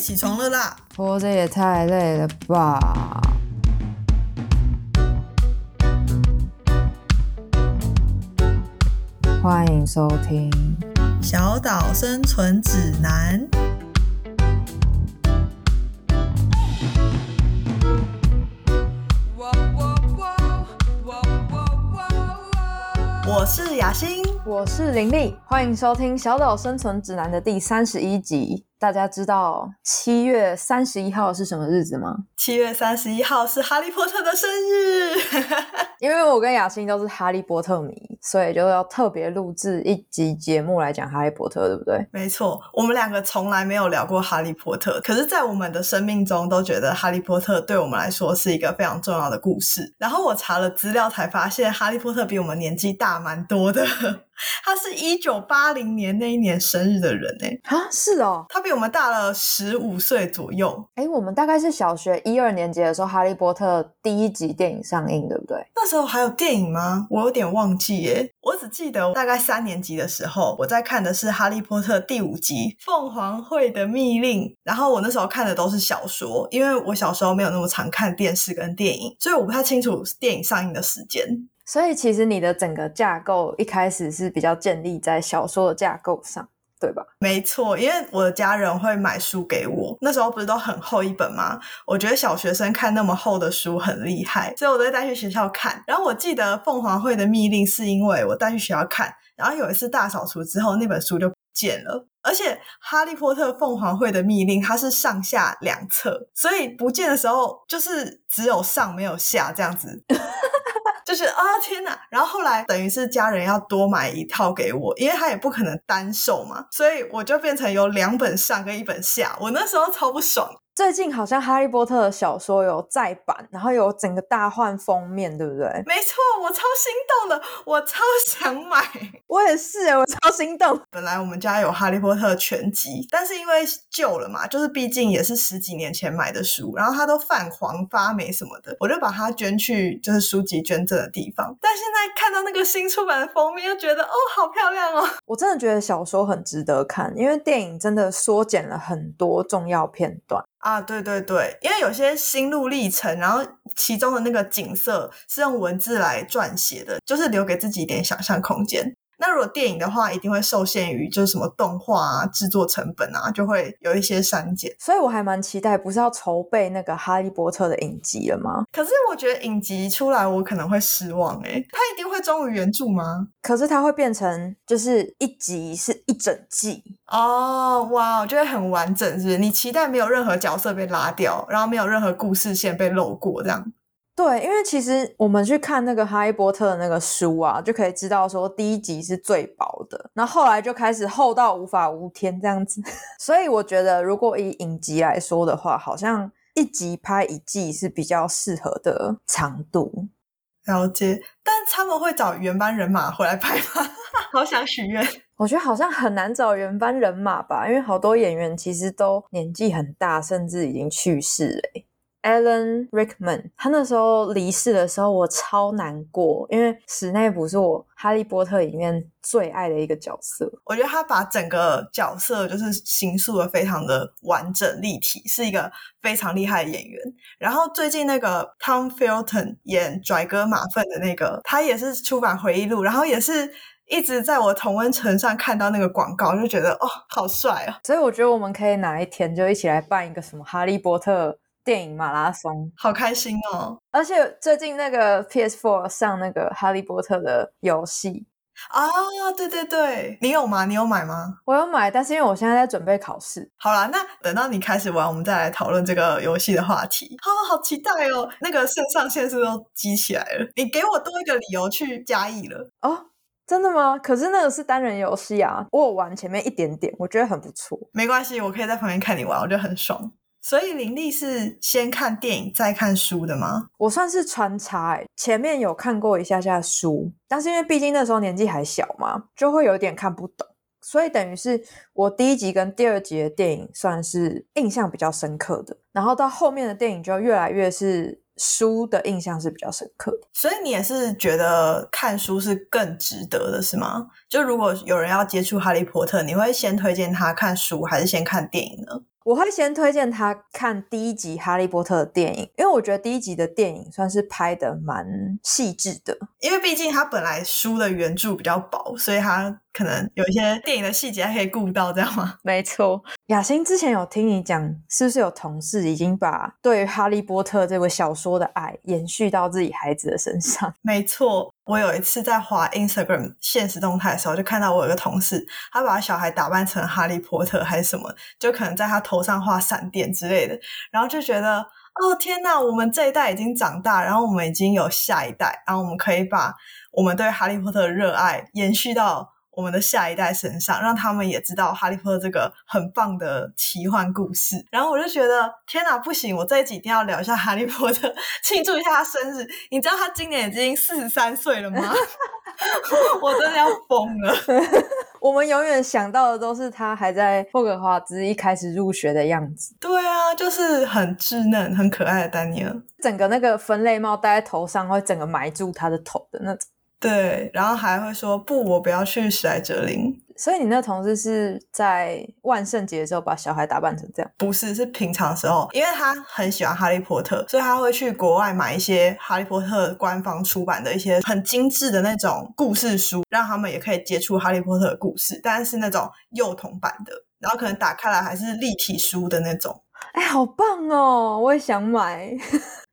起床了啦！活着也太累了吧！欢迎收听《小岛生存指南》。我是雅欣，我是林丽，欢迎收听《小岛生存指南》的第三十一集。大家知道七月三十一号是什么日子吗？七月三十一号是哈利波特的生日。因为我跟雅欣都是哈利波特迷，所以就要特别录制一集节目来讲哈利波特，对不对？没错，我们两个从来没有聊过哈利波特，可是，在我们的生命中都觉得哈利波特对我们来说是一个非常重要的故事。然后我查了资料，才发现哈利波特比我们年纪大蛮多的。他是一九八零年那一年生日的人哎，啊，是哦，他比我们大了十五岁左右。哎，我们大概是小学一二年级的时候，《哈利波特》第一集电影上映，对不对？那时候还有电影吗？我有点忘记耶，我只记得大概三年级的时候，我在看的是《哈利波特》第五集《凤凰会的密令》，然后我那时候看的都是小说，因为我小时候没有那么常看电视跟电影，所以我不太清楚电影上映的时间。所以其实你的整个架构一开始是比较建立在小说的架构上，对吧？没错，因为我的家人会买书给我，那时候不是都很厚一本吗？我觉得小学生看那么厚的书很厉害，所以我都带去学校看。然后我记得凤凰会的密令是因为我带去学校看，然后有一次大扫除之后，那本书就不见了。而且哈利波特凤凰会的密令它是上下两册，所以不见的时候就是只有上没有下这样子。就是啊天哪！然后后来等于是家人要多买一套给我，因为他也不可能单售嘛，所以我就变成有两本上跟一本下。我那时候超不爽。最近好像《哈利波特》的小说有再版，然后有整个大换封面，对不对？没错，我超心动的，我超想买。我也是，我超心动。本来我们家有《哈利波特》全集，但是因为旧了嘛，就是毕竟也是十几年前买的书，然后它都泛黄发霉什么的，我就把它捐去就是书籍捐赠的地方。但现在看到那个新出版的封面，又觉得哦，好漂亮哦！我真的觉得小说很值得看，因为电影真的缩减了很多重要片段。啊，对对对，因为有些心路历程，然后其中的那个景色是用文字来撰写的，就是留给自己一点想象空间。那如果电影的话，一定会受限于就是什么动画啊、制作成本啊，就会有一些删减。所以我还蛮期待，不是要筹备那个《哈利波特》的影集了吗？可是我觉得影集出来，我可能会失望诶。它一定会忠于原著吗？可是它会变成就是一集是一整季哦，哇，我觉得很完整，是不是？你期待没有任何角色被拉掉，然后没有任何故事线被漏过，这样。对，因为其实我们去看那个《哈利波特》的那个书啊，就可以知道说第一集是最薄的，然后后来就开始厚到无法无天这样子。所以我觉得，如果以影集来说的话，好像一集拍一季是比较适合的长度。了解，但他们会找原班人马回来拍吗？好想许愿。我觉得好像很难找原班人马吧，因为好多演员其实都年纪很大，甚至已经去世了。Alan Rickman，他那时候离世的时候，我超难过，因为史内普是我《哈利波特》里面最爱的一个角色。我觉得他把整个角色就是形塑的非常的完整立体，是一个非常厉害的演员。然后最近那个 Tom Felton 演拽哥马粪的那个，他也是出版回忆录，然后也是一直在我同温层上看到那个广告，就觉得哦，好帅啊！所以我觉得我们可以哪一天就一起来办一个什么《哈利波特》。电影马拉松，好开心哦！而且最近那个 PS4 上那个《哈利波特》的游戏啊，对对对，你有吗？你有买吗？我有买，但是因为我现在在准备考试。好啦，那等到你开始玩，我们再来讨论这个游戏的话题。好好期待哦！那个肾上腺素都激起来了，你给我多一个理由去加一了哦。真的吗？可是那个是单人游戏啊，我有玩前面一点点，我觉得很不错。没关系，我可以在旁边看你玩，我觉得很爽。所以林立是先看电影再看书的吗？我算是穿插，前面有看过一下下书，但是因为毕竟那时候年纪还小嘛，就会有点看不懂，所以等于是我第一集跟第二集的电影算是印象比较深刻的，然后到后面的电影就越来越是书的印象是比较深刻的。所以你也是觉得看书是更值得的，是吗？就如果有人要接触哈利波特，你会先推荐他看书，还是先看电影呢？我会先推荐他看第一集《哈利波特》的电影，因为我觉得第一集的电影算是拍的蛮细致的。因为毕竟他本来书的原著比较薄，所以他可能有一些电影的细节还可以顾到，这样吗？没错，雅欣之前有听你讲，是不是有同事已经把对《哈利波特》这个小说的爱延续到自己孩子的身上？没错，我有一次在滑 Instagram 现实动态的时候，就看到我有个同事，他把小孩打扮成哈利波特还是什么，就可能在他头上画闪电之类的，然后就觉得。哦天呐，我们这一代已经长大，然后我们已经有下一代，然后我们可以把我们对哈利波特的热爱延续到我们的下一代身上，让他们也知道哈利波特这个很棒的奇幻故事。然后我就觉得，天哪，不行，我这一集一定要聊一下哈利波特，庆祝一下他生日。你知道他今年已经四十三岁了吗？我真的要疯了。我们永远想到的都是他还在霍格华兹一开始入学的样子。对啊，就是很稚嫩、很可爱的丹尼尔。整个那个分类帽戴在头上，会整个埋住他的头的那种。对，然后还会说不，我不要去史莱哲林。所以你那同事是在万圣节的时候把小孩打扮成这样？不是，是平常时候，因为他很喜欢哈利波特，所以他会去国外买一些哈利波特官方出版的一些很精致的那种故事书，让他们也可以接触哈利波特的故事，但是那种幼童版的，然后可能打开来还是立体书的那种。哎，好棒哦！我也想买。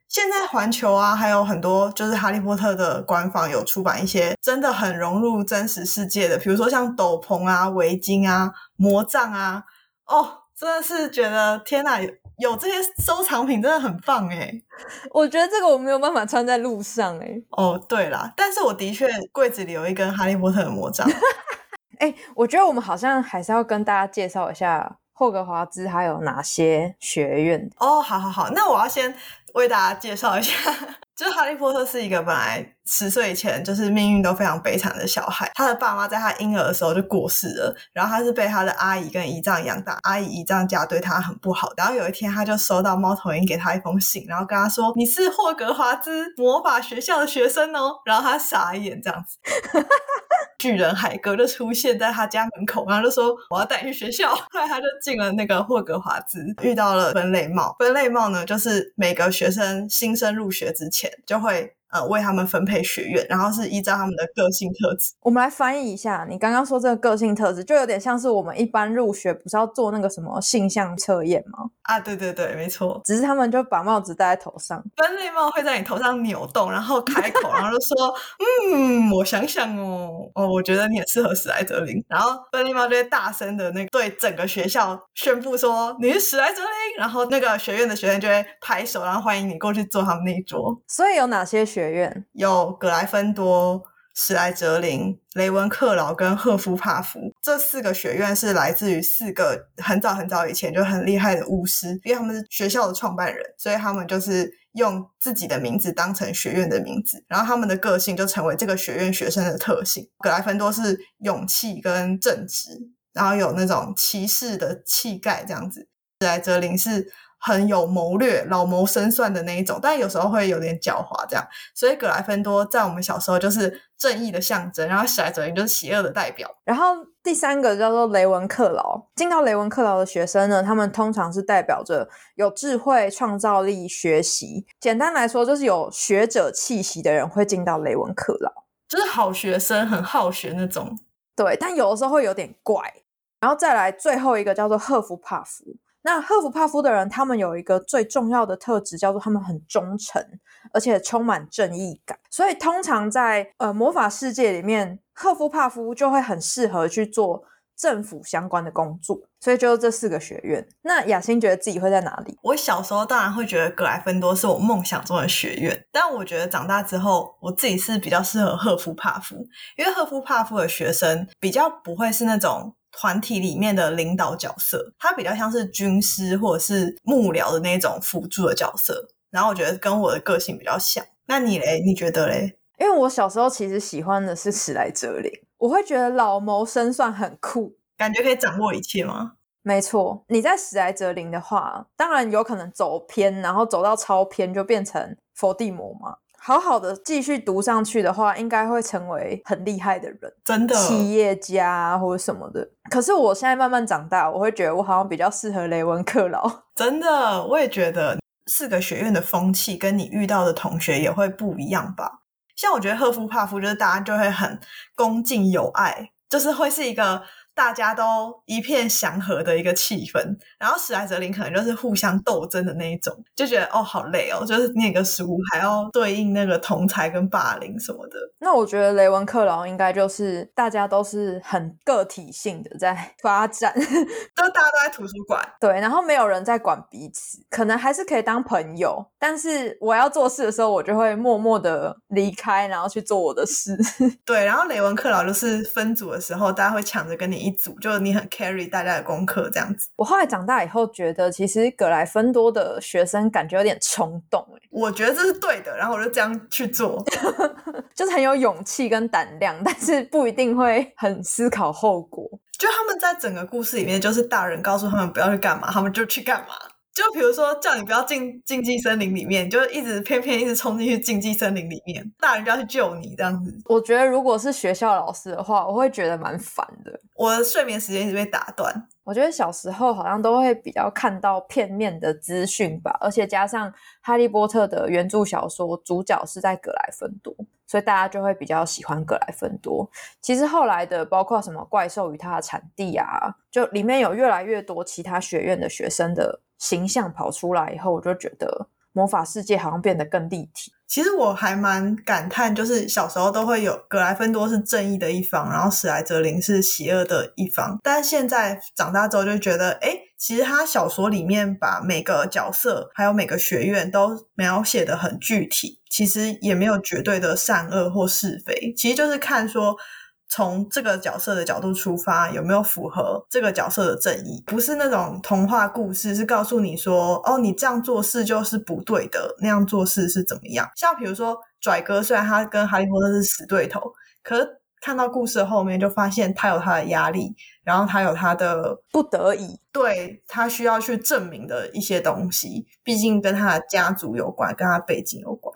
现在环球啊，还有很多就是哈利波特的官方有出版一些真的很融入真实世界的，比如说像斗篷啊、围巾啊、魔杖啊，哦，真的是觉得天哪，有这些收藏品真的很棒哎！我觉得这个我没有办法穿在路上哎。哦，对啦，但是我的确柜子里有一根哈利波特的魔杖。哎，我觉得我们好像还是要跟大家介绍一下霍格华兹还有哪些学院哦。好好好，那我要先。为大家介绍一下，就是哈利波特是一个本来十岁以前就是命运都非常悲惨的小孩，他的爸妈在他婴儿的时候就过世了，然后他是被他的阿姨跟姨丈养大，阿姨姨丈家对他很不好，然后有一天他就收到猫头鹰给他一封信，然后跟他说：“你是霍格华兹魔法学校的学生哦。”然后他傻眼这样子。巨人海哥就出现在他家门口，然后就说我要带你去学校。后来他就进了那个霍格华兹，遇到了分类帽。分类帽呢，就是每个学生新生入学之前就会。呃，为他们分配学院，然后是依照他们的个性特质。我们来翻译一下，你刚刚说这个个性特质，就有点像是我们一般入学不是要做那个什么性向测验吗？啊，对对对，没错。只是他们就把帽子戴在头上，分类帽会在你头上扭动，然后开口，然后就说：“嗯，我想想哦，哦，我觉得你很适合史莱哲林。”然后分类帽就会大声的那对整个学校宣布说：“你是史莱哲林。”然后那个学院的学生就会拍手，然后欢迎你过去坐他们那一桌。所以有哪些？学学院有格莱芬多、史莱哲林、雷文克劳跟赫夫帕夫这四个学院是来自于四个很早很早以前就很厉害的巫师，因为他们是学校的创办人，所以他们就是用自己的名字当成学院的名字，然后他们的个性就成为这个学院学生的特性。格莱芬多是勇气跟正直，然后有那种骑士的气概这样子，史莱哲林是。很有谋略、老谋深算的那一种，但有时候会有点狡猾，这样。所以格莱芬多在我们小时候就是正义的象征，然后史莱哲林就是邪恶的代表。然后第三个叫做雷文克劳，进到雷文克劳的学生呢，他们通常是代表着有智慧、创造力、学习。简单来说，就是有学者气息的人会进到雷文克劳，就是好学生，很好学那种。对，但有的时候会有点怪。然后再来最后一个叫做赫夫帕夫。那赫夫帕夫的人，他们有一个最重要的特质，叫做他们很忠诚，而且充满正义感。所以通常在呃魔法世界里面，赫夫帕夫就会很适合去做政府相关的工作。所以就是这四个学院。那雅欣觉得自己会在哪里？我小时候当然会觉得格莱芬多是我梦想中的学院，但我觉得长大之后，我自己是比较适合赫夫帕夫，因为赫夫帕夫的学生比较不会是那种。团体里面的领导角色，他比较像是军师或者是幕僚的那种辅助的角色，然后我觉得跟我的个性比较像。那你嘞？你觉得嘞？因为我小时候其实喜欢的是史莱哲林，我会觉得老谋深算很酷，感觉可以掌握一切吗？没错，你在史莱哲林的话，当然有可能走偏，然后走到超偏就变成伏地魔嘛。好好的继续读上去的话，应该会成为很厉害的人，真的。企业家啊或者什么的。可是我现在慢慢长大，我会觉得我好像比较适合雷文克劳。真的，我也觉得四个学院的风气跟你遇到的同学也会不一样吧。像我觉得赫夫帕夫就是大家就会很恭敬友爱，就是会是一个。大家都一片祥和的一个气氛，然后史莱哲林可能就是互相斗争的那一种，就觉得哦好累哦，就是念个书还要对应那个同才跟霸凌什么的。那我觉得雷文克劳应该就是大家都是很个体性的在发展，就大家都在图书馆，对，然后没有人在管彼此，可能还是可以当朋友，但是我要做事的时候，我就会默默的离开，然后去做我的事。对，然后雷文克劳就是分组的时候，大家会抢着跟你。一组就你很 carry 大家的功课这样子。我后来长大以后觉得，其实格莱芬多的学生感觉有点冲动我觉得这是对的，然后我就这样去做，就是很有勇气跟胆量，但是不一定会很思考后果。就他们在整个故事里面，就是大人告诉他们不要去干嘛，他们就去干嘛。就比如说叫你不要进禁忌森林里面，就一直偏偏一直冲进去禁忌森林里面，大人就要去救你这样子。我觉得如果是学校老师的话，我会觉得蛮烦的。我的睡眠时间一直被打断。我觉得小时候好像都会比较看到片面的资讯吧，而且加上《哈利波特》的原著小说主角是在格莱芬多，所以大家就会比较喜欢格莱芬多。其实后来的包括什么怪兽与它的产地啊，就里面有越来越多其他学院的学生的形象跑出来以后，我就觉得魔法世界好像变得更立体。其实我还蛮感叹，就是小时候都会有格莱芬多是正义的一方，然后史莱哲林是邪恶的一方。但现在长大之后就觉得，哎，其实他小说里面把每个角色还有每个学院都描写的很具体，其实也没有绝对的善恶或是非，其实就是看说。从这个角色的角度出发，有没有符合这个角色的正义？不是那种童话故事，是告诉你说，哦，你这样做事就是不对的，那样做事是怎么样？像比如说拽哥，虽然他跟哈利波特是死对头，可是看到故事后面就发现他有他的压力，然后他有他的不得已，对他需要去证明的一些东西，毕竟跟他的家族有关，跟他背景有关。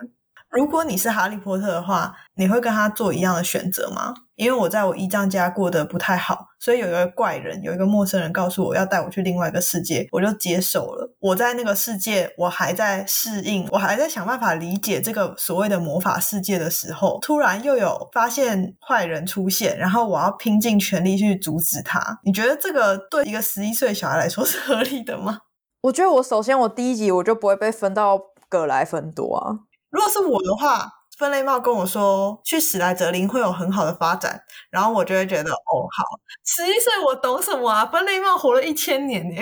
如果你是哈利波特的话，你会跟他做一样的选择吗？因为我在我姨丈家过得不太好，所以有一个怪人，有一个陌生人告诉我要带我去另外一个世界，我就接受了。我在那个世界，我还在适应，我还在想办法理解这个所谓的魔法世界的时候，突然又有发现坏人出现，然后我要拼尽全力去阻止他。你觉得这个对一个十一岁小孩来说是合理的吗？我觉得我首先我第一集我就不会被分到格莱芬多啊。如果是我的话，分类帽跟我说去史莱哲林会有很好的发展，然后我就会觉得哦好，十一岁我懂什么啊？分类帽活了一千年呢，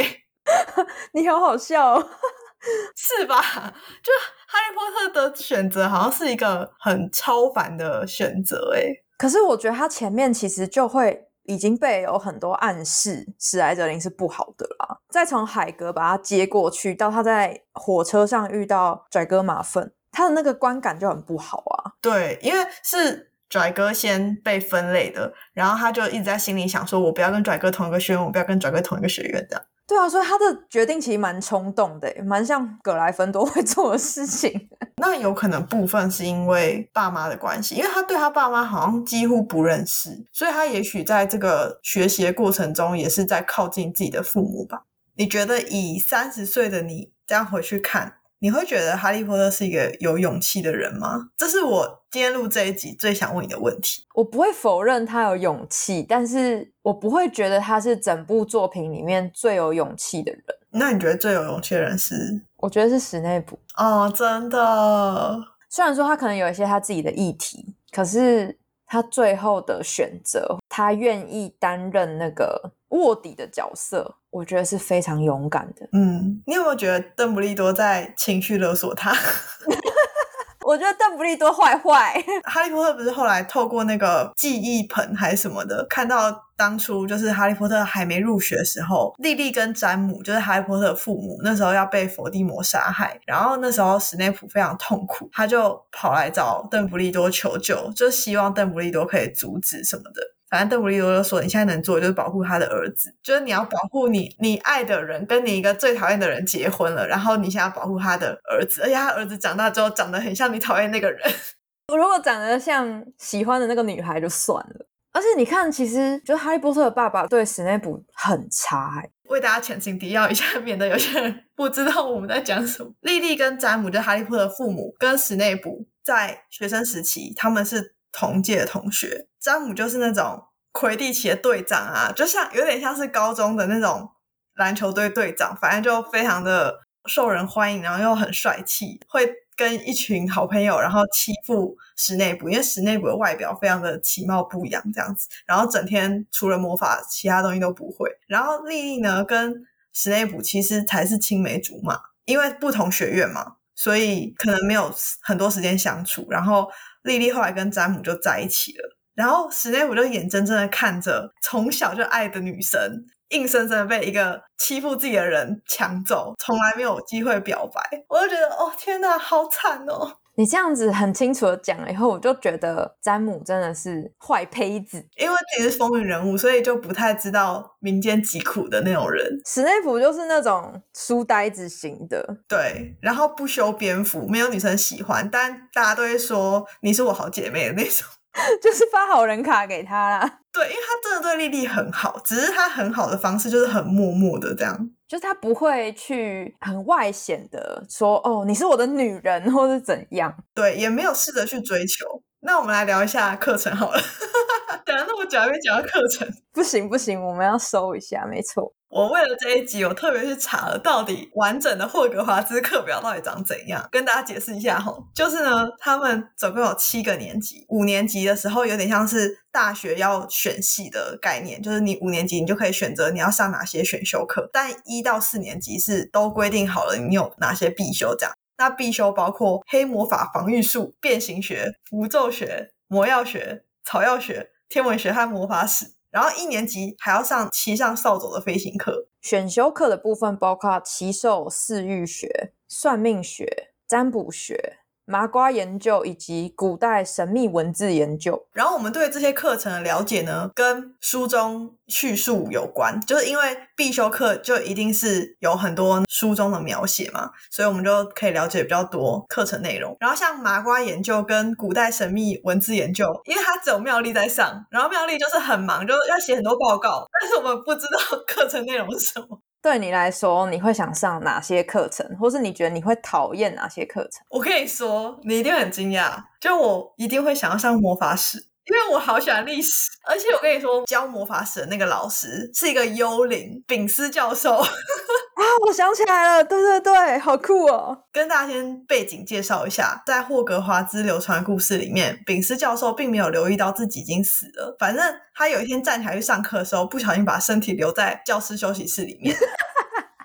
你好好笑，哦，是吧？就哈利波特的选择好像是一个很超凡的选择哎，可是我觉得他前面其实就会已经被有很多暗示，史莱哲林是不好的啦。再从海格把他接过去，到他在火车上遇到拽哥马粪。他的那个观感就很不好啊。对，因为是拽哥先被分类的，然后他就一直在心里想说：“我不要跟拽哥同一个学院，我不要跟拽哥同一个学院。”这样。对啊，所以他的决定其实蛮冲动的，蛮像葛莱芬多会做的事情。那有可能部分是因为爸妈的关系，因为他对他爸妈好像几乎不认识，所以他也许在这个学习的过程中也是在靠近自己的父母吧。你觉得以三十岁的你这样回去看？你会觉得哈利波特是一个有勇气的人吗？这是我今天录这一集最想问你的问题。我不会否认他有勇气，但是我不会觉得他是整部作品里面最有勇气的人。那你觉得最有勇气的人是？我觉得是史内普。哦，真的。虽然说他可能有一些他自己的议题，可是他最后的选择，他愿意担任那个。卧底的角色，我觉得是非常勇敢的。嗯，你有没有觉得邓布利多在情绪勒索他？我觉得邓布利多坏坏。哈利波特不是后来透过那个记忆盆还是什么的，看到当初就是哈利波特还没入学的时候，莉莉跟詹姆就是哈利波特的父母，那时候要被伏地魔杀害，然后那时候史内普非常痛苦，他就跑来找邓布利多求救，就希望邓布利多可以阻止什么的。反正邓布利多就说，你现在能做的就是保护他的儿子，就是你要保护你你爱的人跟你一个最讨厌的人结婚了，然后你想要保护他的儿子，而且他儿子长大之后长得很像你讨厌那个人。我如果长得像喜欢的那个女孩就算了，而且你看，其实就是哈利波特的爸爸对史内普很差、欸，为大家前情提要一下，免得有些人不知道我们在讲什么。莉莉跟詹姆，就是哈利波特的父母，跟史内普在学生时期他们是同届同学。詹姆就是那种魁地奇的队长啊，就像有点像是高中的那种篮球队队长，反正就非常的受人欢迎，然后又很帅气，会跟一群好朋友，然后欺负史内普，因为史内普的外表非常的其貌不扬这样子，然后整天除了魔法，其他东西都不会。然后莉莉呢，跟史内普其实才是青梅竹马，因为不同学院嘛，所以可能没有很多时间相处。然后莉莉后来跟詹姆就在一起了，然后史内普就眼睁睁的看着从小就爱的女神，硬生生的被一个欺负自己的人抢走，从来没有机会表白。我就觉得，哦天哪，好惨哦！你这样子很清楚的讲了以后，我就觉得詹姆真的是坏胚子。因为自己是风云人物，所以就不太知道民间疾苦的那种人。史内普就是那种书呆子型的，对，然后不修边幅，没有女生喜欢，但大家都会说你是我好姐妹的那种。就是发好人卡给他啦。对，因为他真的对丽丽很好，只是他很好的方式就是很默默的这样。就是他不会去很外显的说哦，你是我的女人，或是怎样。对，也没有试着去追求。那我们来聊一下课程好了，讲了那么久还没讲到课程。不行不行，我们要收一下，没错。我为了这一集，我特别去查了到底完整的霍格华兹课表到底长怎样，跟大家解释一下哈。就是呢，他们总共有七个年级，五年级的时候有点像是大学要选系的概念，就是你五年级你就可以选择你要上哪些选修课，但一到四年级是都规定好了你有哪些必修这样。那必修包括黑魔法防御术、变形学、符咒学、魔药学、草药学、天文学和魔法史。然后一年级还要上骑上扫帚的飞行课。选修课的部分包括骑兽饲育学、算命学、占卜学、麻瓜研究以及古代神秘文字研究。然后我们对这些课程的了解呢，跟书中叙述有关，就是因为必修课就一定是有很多书中的描写嘛，所以我们就可以了解比较多课程内容。然后像麻瓜研究跟古代神秘文字研究，因为它只有妙丽在上，然后妙丽就是很忙，就要写很多报告，但是我们不知道课程内容是什么。对你来说，你会想上哪些课程，或是你觉得你会讨厌哪些课程？我跟你说，你一定很惊讶，就我一定会想要上魔法史，因为我好喜欢历史，而且我跟你说，教魔法史的那个老师是一个幽灵，丙斯教授。啊，我想起来了，对对对，好酷哦！跟大家先背景介绍一下，在霍格华兹流传故事里面，丙斯教授并没有留意到自己已经死了。反正他有一天站起来去上课的时候，不小心把身体留在教室休息室里面，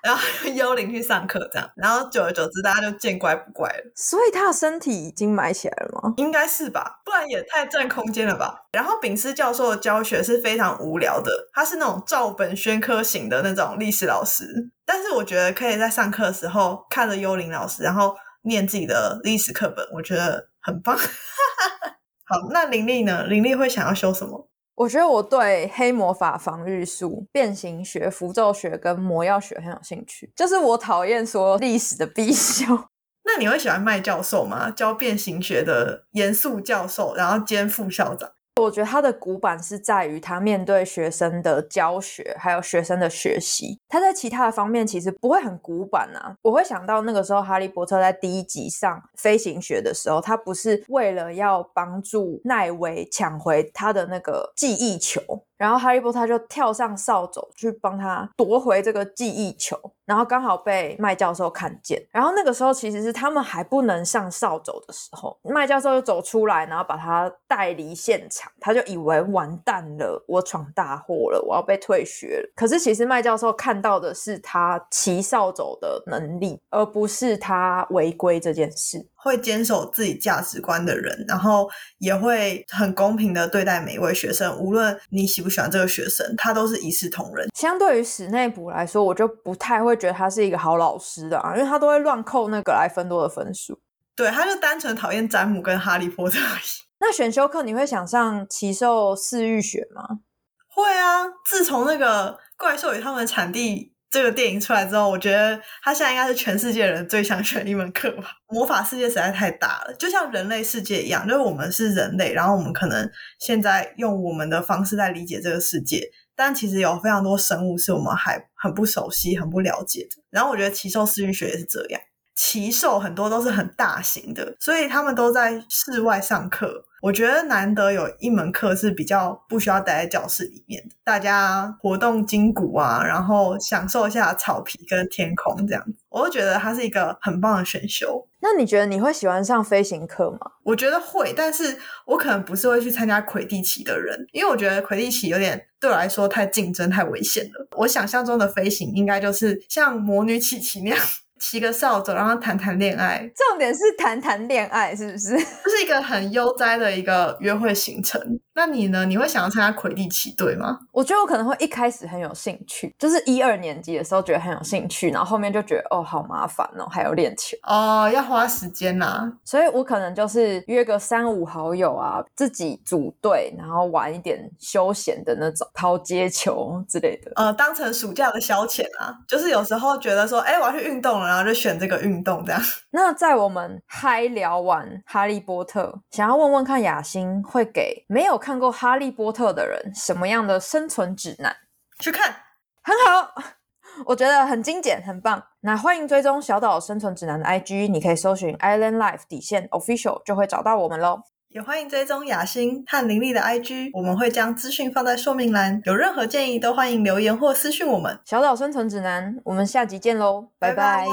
然后 幽灵去上课，这样，然后久而久之，大家就见怪不怪了。所以他的身体已经埋起来了吗？应该是吧，不然也太占空间了吧。然后丙斯教授的教学是非常无聊的，他是那种照本宣科型的那种历史老师。但是我觉得可以在上课的时候看着幽灵老师，然后念自己的历史课本，我觉得很棒。好，那林丽呢？林丽会想要修什么？我觉得我对黑魔法防御术、变形学、符咒学跟魔药学很有兴趣，就是我讨厌说历史的必修。那你会喜欢麦教授吗？教变形学的严肃教授，然后兼副校长。我觉得他的古板是在于他面对学生的教学，还有学生的学习。他在其他的方面其实不会很古板啊。我会想到那个时候，哈利波特在第一集上飞行学的时候，他不是为了要帮助奈维抢回他的那个记忆球，然后哈利波特就跳上扫帚去帮他夺回这个记忆球，然后刚好被麦教授看见。然后那个时候其实是他们还不能上扫帚的时候，麦教授就走出来，然后把他带离现场。他就以为完蛋了，我闯大祸了，我要被退学了。可是其实麦教授看到的是他骑扫帚的能力，而不是他违规这件事。会坚守自己价值观的人，然后也会很公平的对待每一位学生，无论你喜不喜欢这个学生，他都是一视同仁。相对于史内普来说，我就不太会觉得他是一个好老师的啊，因为他都会乱扣那个莱芬多的分数。对，他就单纯讨厌詹姆跟哈利波特而已。那选修课你会想上奇兽饲育学吗？会啊，自从那个怪兽与他们的产地这个电影出来之后，我觉得他现在应该是全世界人最想选一门课吧。魔法世界实在太大了，就像人类世界一样，就是我们是人类，然后我们可能现在用我们的方式在理解这个世界，但其实有非常多生物是我们还很不熟悉、很不了解的。然后我觉得奇兽饲育学也是这样，奇兽很多都是很大型的，所以他们都在室外上课。我觉得难得有一门课是比较不需要待在教室里面的，大家活动筋骨啊，然后享受一下草皮跟天空这样子，我都觉得它是一个很棒的选修。那你觉得你会喜欢上飞行课吗？我觉得会，但是我可能不是会去参加魁地奇的人，因为我觉得魁地奇有点对我来说太竞争、太危险了。我想象中的飞行应该就是像魔女琪琪那样。骑个扫帚，然后谈谈恋爱。重点是谈谈恋爱，是不是？这是一个很悠哉的一个约会行程。那你呢？你会想要参加魁地奇队吗？我觉得我可能会一开始很有兴趣，就是一二年级的时候觉得很有兴趣，然后后面就觉得哦，好麻烦哦，还要练球哦，要花时间呐。所以我可能就是约个三五好友啊，自己组队，然后玩一点休闲的那种抛接球之类的。呃，当成暑假的消遣啊，就是有时候觉得说，哎，我要去运动了，然后就选这个运动这样。那在我们嗨聊完《哈利波特》，想要问问看雅欣会给没有。看过《哈利波特》的人，什么样的生存指南？去看，很好，我觉得很精简，很棒。那欢迎追踪小岛生存指南的 IG，你可以搜寻 Island Life 底线 Official 就会找到我们喽。也欢迎追踪雅欣和林丽的 IG，我们会将资讯放在说明栏。有任何建议都欢迎留言或私讯我们。小岛生存指南，我们下集见喽，拜拜。